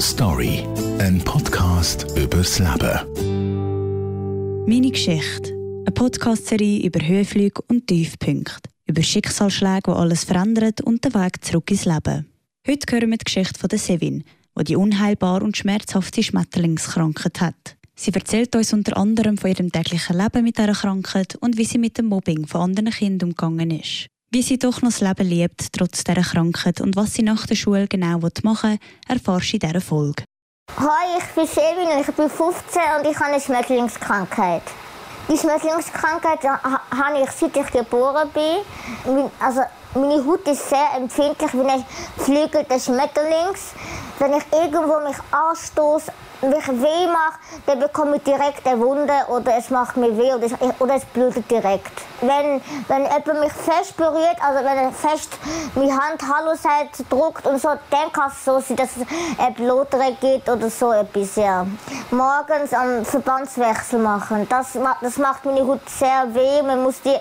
Story, ein Podcast übers Leben. Meine Geschichte. Eine Podcast-Serie über Höhenflüge und Tiefpunkte. Über Schicksalsschläge, die alles verändern und den Weg zurück ins Leben. Heute hören wir die Geschichte von der Sevin, die die unheilbare und schmerzhafte Schmetterlingskrankheit hat. Sie erzählt uns unter anderem von ihrem täglichen Leben mit dieser Krankheit und wie sie mit dem Mobbing von anderen Kindern umgegangen ist. Wie sie doch noch das Leben liebt, trotz dieser Krankheit und was sie nach der Schule genau machen will, erfährst du in dieser Folge. Hi, ich bin Sevin ich bin 15 und ich habe eine Schmetterlingskrankheit. Die Schmetterlingskrankheit habe ich seit ich geboren bin. Also meine Haut ist sehr empfindlich wie ein Flügel des Schmetterlings. Wenn ich irgendwo mich anstoße, mich weh macht, dann bekomme ich direkt eine Wunde oder es macht mir weh oder es, oder es blutet direkt. Wenn, wenn jemand mich fest berührt, also wenn er fest meine Hand Hallo sagt, drückt und so, dann kann es so sein, dass es ein Blutere gibt oder so etwas, ja. Morgens am Verbandswechsel machen, das, das macht meine Haut sehr weh. Man muss die,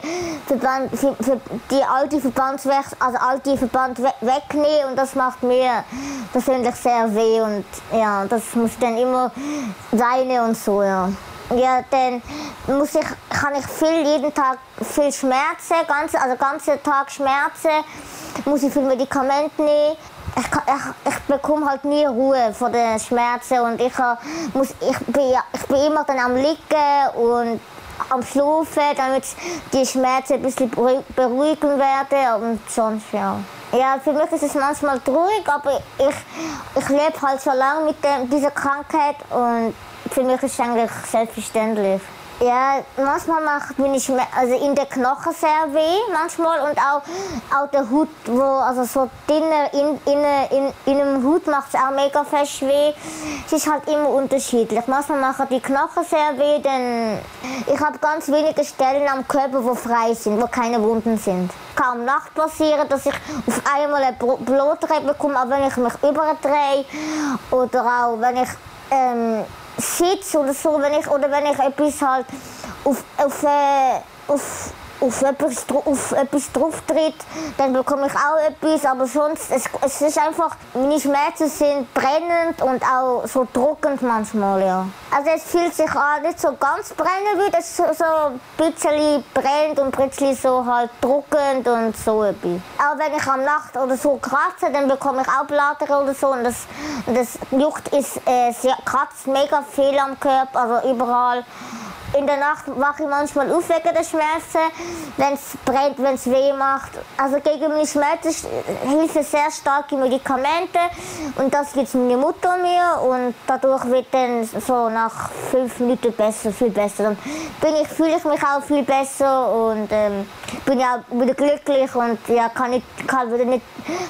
Verband, für, für die alte Verbandswechsel, also alte Verband wegnehmen und das macht mir persönlich sehr weh und ja, das muss dann immer immer weine und so, ja. Ja, dann muss ich, kann ich viel, jeden Tag viel Schmerzen, ganz, also ganzen Tag Schmerzen, muss ich viel Medikamente nehmen. Ich, ich, ich bekomme halt nie Ruhe vor den Schmerzen und ich, muss, ich, bin, ich bin immer dann am Liegen und am Schlafen, damit die Schmerzen ein bisschen beruhigen werden und sonst, ja. Ja, für mich ist es manchmal traurig, aber ich, ich lebe halt schon lange mit dem, dieser Krankheit und für mich ist es eigentlich selbstverständlich. Ja, manchmal macht meine Schmerz, also in den Knochen sehr weh, manchmal und auch, auch der Hut, wo, also so drinnen, in, in, in, in dem Hut macht es auch mega fest weh. Es ist halt immer unterschiedlich. Manchmal machen die Knochen sehr weh, denn ich habe ganz wenige Stellen am Körper, wo frei sind, wo keine Wunden sind. Kaum Nacht passieren, dass ich auf einmal ein Blutrei bekomme, aber wenn ich mich überdrehe oder auch wenn ich ähm, sitze oder so, wenn ich, oder wenn ich etwas halt auf, auf, äh, auf auf etwas, auf etwas drauf tritt, dann bekomme ich auch etwas. Aber sonst, es, es ist einfach, meine Schmerzen sind brennend und auch so druckend manchmal, ja. Also es fühlt sich an, nicht so ganz brennend, wie es so, so ein bisschen brennt und plötzlich so halt druckend und so etwas. Auch wenn ich am Nacht oder so kratze, dann bekomme ich auch Blatter oder so und das, das juckt ist, äh, kratzt mega viel am Körper, also überall. In der Nacht wache ich manchmal auf wegen der Schmerzen, wenn es brennt, wenn es weh macht. Also gegen meine Schmerzen helfen sehr starke Medikamente und das gibt meine Mutter mir und dadurch wird dann so nach fünf Minuten besser, viel besser. Dann bin ich, fühle ich mich auch viel besser und ähm, bin ja wieder glücklich und ja, kann, nicht, kann, wieder nicht,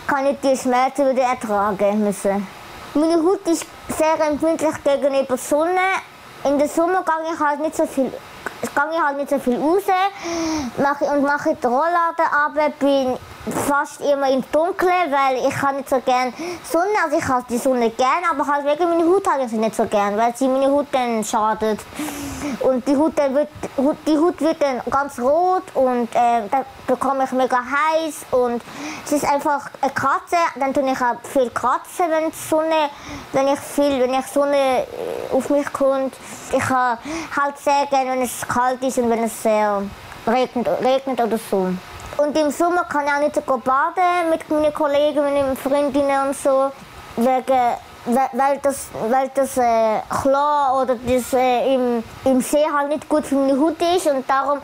kann nicht die Schmerzen wieder ertragen müssen. Meine Haut ist sehr empfindlich gegenüber Sonne in der Sommer gehe ich halt nicht so viel gehe ich halt nicht so viel raus. Mache, und mache die Rollladen ab, bin fast immer im Dunkeln, weil ich kann nicht so gerne Sonne, also ich habe die Sonne gerne, aber halt wegen meiner Haut habe ich sie nicht so gerne, weil sie meine Haut dann schadet. Und die Haut, dann wird, die Haut wird dann ganz rot und äh, dann bekomme ich mega heiß und es ist einfach eine Kratze. Dann tue ich auch viel kratzen, wenn die Sonne, wenn ich viel, wenn ich Sonne äh, auf mich kommt. Ich habe halt sehr gerne, wenn es kalt ist und wenn es sehr regnet, regnet oder so. Und im Sommer kann ich auch nicht so baden mit meinen Kollegen, mit meinen Freundinnen und so. Wegen weil das, weil das äh, Chlor oder das äh, im, im See halt nicht gut für meine Haut ist und darum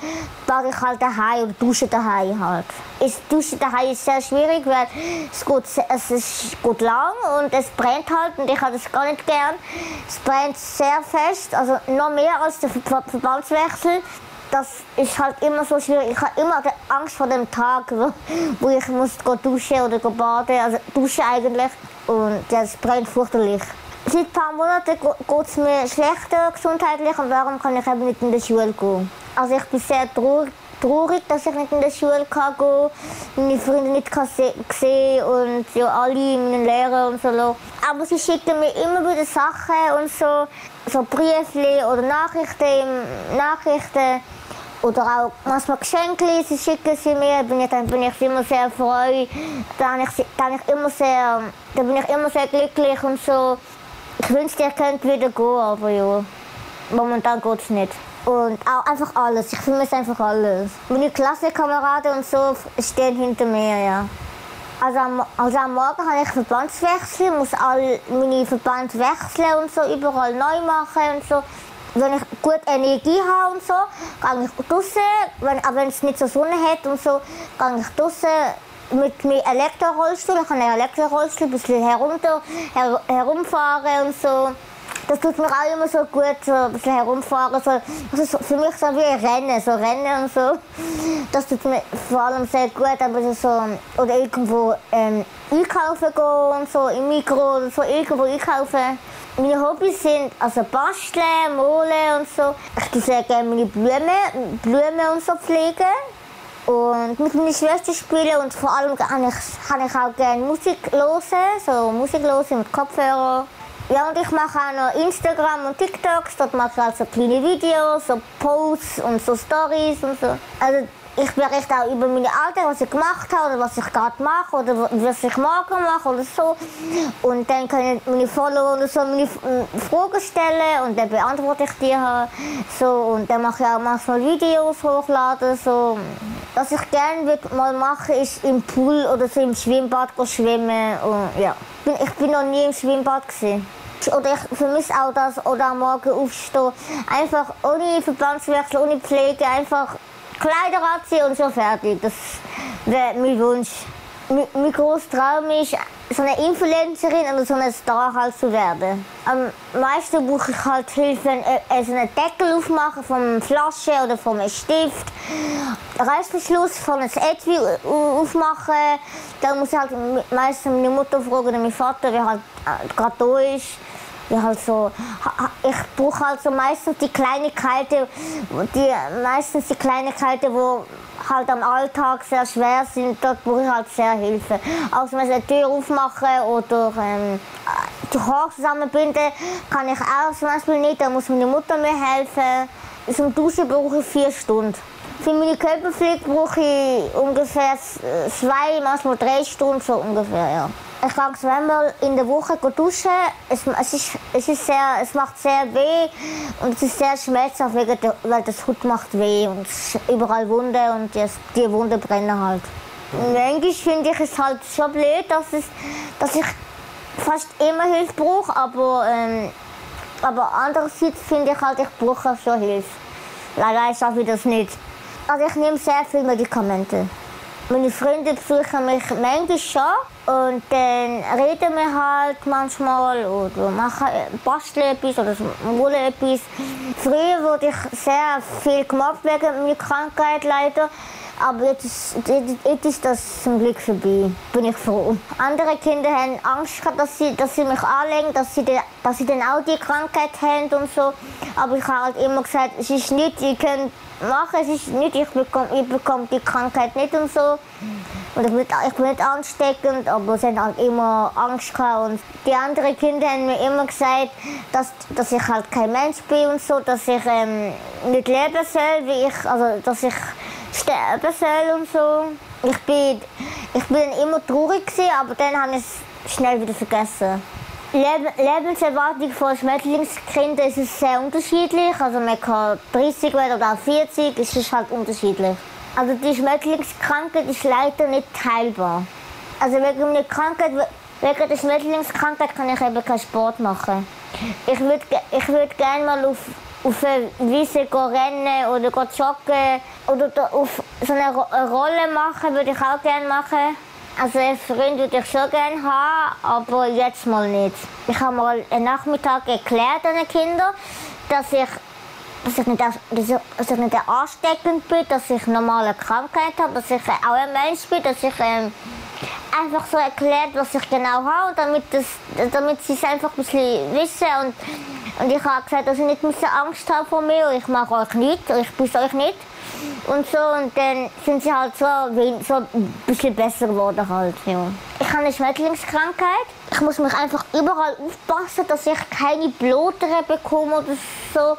bade ich halt daheim oder dusche daheim halt. Das Duschen daheim ist sehr schwierig, weil es geht, es ist gut lang und es brennt halt und ich habe das gar nicht gern. Es brennt sehr fest, also noch mehr als der Verbandswechsel das ist halt immer so schwierig. Ich habe immer Angst vor dem Tag, wo ich muss duschen oder baden, also duschen eigentlich. Und das brennt fürchterlich. Seit ein paar Monaten geht es mir schlechter gesundheitlich und darum kann ich eben nicht in die Schule gehen. Also ich bin sehr traurig, dass ich nicht in die Schule gehen kann, meine Freunde nicht kann sehen und ja, alle meine Lehrer und so. Aber sie schicken mir immer wieder Sachen und so, so Briefe oder Nachrichten, Nachrichten Oder auch manchmal Geschenke sie schicken sie mir, bin ich, dann bin ich immer sehr froh. Dann, ich, dann, ich immer sehr, dann bin ich immer sehr glücklich und so. Ich wünschte, ich könnte wieder gehen, aber ja, momentan geht es nicht. Und auch einfach alles, ich vermisse einfach alles. Meine Klassenkameraden und so stehen hinter mir, ja. Also am, also am Morgen habe ich Verbandswechsel, muss all meine Verband wechseln und so, überall neu machen und so. Wenn ich gut Energie habe und so, gehe ich draußen. Wenn, aber wenn es nicht so Sonne hat und so, gehe ich draußen mit meinem Elektrorollstuhl. Ich habe einen Elektrorollstuhl, ein bisschen herunter, her, herumfahren und so das tut mir auch immer so gut, so ein bisschen herumfahren. So, also für mich so wie Rennen, so Rennen und so. Das tut mir vor allem sehr gut, aber so, oder irgendwo ähm, einkaufen gehen und so, im Mikro oder so, irgendwo einkaufen. Meine Hobbys sind also basteln, malen und so. Ich tue sehr gerne meine Blumen, Blumen und so pflegen. Und mit meiner Schwester spielen und vor allem kann ich, kann ich auch gerne Musik hören, so Musik hören mit Kopfhörer. Ja, und ich mache auch noch Instagram und TikToks. Dort mache ich also kleine Videos, so Posts und so Stories und so. Also ich berichte auch über meine Alltag, was ich gemacht habe oder was ich gerade mache oder was ich morgen mache oder so. Und dann können meine Follower oder so meine Fragen stellen und dann beantworte ich die halt. So, und dann mache ich auch manchmal Videos hochladen. So. Was ich gerne mal machen ist im Pool oder so im Schwimmbad schwimmen. Und, ja. Ich bin noch nie im Schwimmbad. Gewesen. Oder ich vermisse auch das, oder am Morgen aufstehen. Einfach ohne Verbandswechsel, ohne Pflege, einfach Kleider anziehen und so fertig. Das wäre mein Wunsch. Mein, mein grosser Traum ist, so eine Influencerin oder so ein Star halt zu werden. Am meisten brauche ich halt Hilfe, wenn ich so einen Deckel aufmachen von einer Flasche oder von einem Stift. Reißverschluss von einem Etui aufmachen. Dann muss ich halt meistens meine Mutter fragen oder meinen Vater, der halt äh, gerade da ist. Ja, halt so, ich brauche halt so meistens die Kleinigkeiten, die, meistens die Kleinigkeiten, die halt am Alltag sehr schwer sind, dort brauche ich halt sehr Hilfe. Also wenn ich eine Tür aufmachen oder ähm, die Haare zusammenbinden, kann ich auch zum Beispiel nicht, da muss meine Mutter mir helfen. Zum Duschen brauche ich vier Stunden. Für meine Körperpflege brauche ich ungefähr zwei, manchmal drei Stunden so ungefähr, ja. Ich gehe zweimal in der Woche duschen. Es, es, ist, es, ist sehr, es macht sehr weh und es ist sehr schmerzhaft, weil das Hut macht weh und es überall Wunde und die, die Wunde brennen halt. Manchmal finde ich es halt schon blöd, dass, es, dass ich fast immer Hilfe brauche, aber, ähm, aber andererseits finde ich halt, ich brauche schon Hilfe. Leider schaffe ich das nicht. Also ich nehme sehr viele Medikamente. Meine Freunde besuchen mich manchmal schon und dann reden wir halt manchmal oder machen basteln etwas oder malen etwas. Früher wurde ich sehr viel gemacht wegen meiner Krankheit leider. Aber jetzt ist, jetzt ist das zum Glück vorbei. Bin ich froh. Andere Kinder haben Angst gehabt, dass sie, dass sie mich anlegen, dass sie, dass sie dann auch die Krankheit haben und so. Aber ich habe halt immer gesagt, es ist nicht, ihr könnt machen, es ist nicht, ich bekomme, ich bekomme die Krankheit nicht und so. Und ich bin, ich bin nicht ansteckend, aber sie haben halt immer Angst gehabt. Und die anderen Kinder haben mir immer gesagt, dass, dass ich halt kein Mensch bin und so, dass ich ähm, nicht leben soll, wie ich, also dass ich sterben soll und so. Ich bin, ich bin immer traurig gewesen, aber dann habe ich es schnell wieder vergessen. Leb Lebenserwartung von Schmetterlingskindern ist sehr unterschiedlich. Also man kann 30 werden oder auch 40, es ist halt unterschiedlich. Also die Schmetterlingskrankheit ist leider nicht heilbar. Also wegen der Krankheit, wegen der Schmetterlingskrankheit kann ich eben keinen Sport machen. Ich würde ich würd gerne mal auf, auf eine Wiese rennen oder joggen oder auf so eine Rolle machen, würde ich auch gerne machen. Also einen Freund würde ich schon gerne haben, aber jetzt mal nicht. Ich habe mal einen Nachmittag erklärt an den Kindern, dass ich, dass ich, nicht, dass ich, nicht ansteckend bin, dass ich normale Krankheit habe, dass ich auch ein Mensch bin, dass ich ähm, einfach so erklärt, was ich genau habe, damit, das, damit sie es einfach ein bisschen wissen. Und, und ich habe gesagt, dass ich nicht Angst haben vor mir, ich mache euch nichts, ich bin euch nicht und so und dann sind sie halt so, so ein bisschen besser geworden halt, ja. Ich habe eine Schmetterlingskrankheit. Ich muss mich einfach überall aufpassen, dass ich keine Blutere bekomme oder so,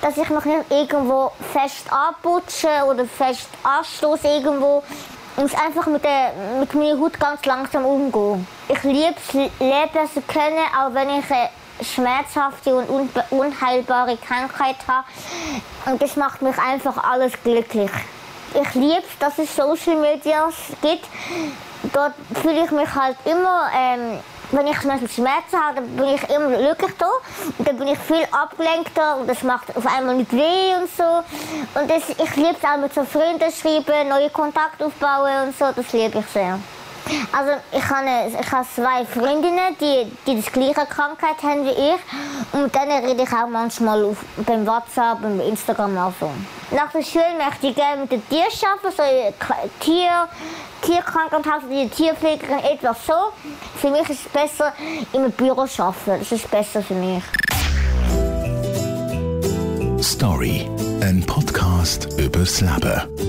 dass ich mich nicht irgendwo fest anputsche oder fest anstoße irgendwo. Ich muss einfach mit, der, mit meiner Haut ganz langsam umgehen. Ich liebe es, Leben zu können, auch wenn ich eine schmerzhafte und unheilbare Krankheit habe. Und das macht mich einfach alles glücklich. Ich liebe es, dass es Social Media gibt. Dort fühle ich mich halt immer, ähm, wenn ich zum Beispiel Schmerzen habe, dann bin ich immer glücklich da. Und dann bin ich viel abgelenkter und das macht auf einmal nicht weh und so. Und das, ich liebe es auch mit so Freunden schreiben, neue Kontakte aufbauen und so, das liebe ich sehr. Also ich habe, ich habe zwei Freundinnen, die, die die gleiche Krankheit haben wie ich. Und mit denen rede ich auch manchmal auf, beim WhatsApp und Instagram auch so. Nach der Schule möchte ich gerne mit den Tieren arbeiten, so Tier, Tierkrankenhaus, die Tierpflegerin, etwas so. Für mich ist es besser, im Büro zu arbeiten. Das ist besser für mich. Story, ein Podcast übers Leben.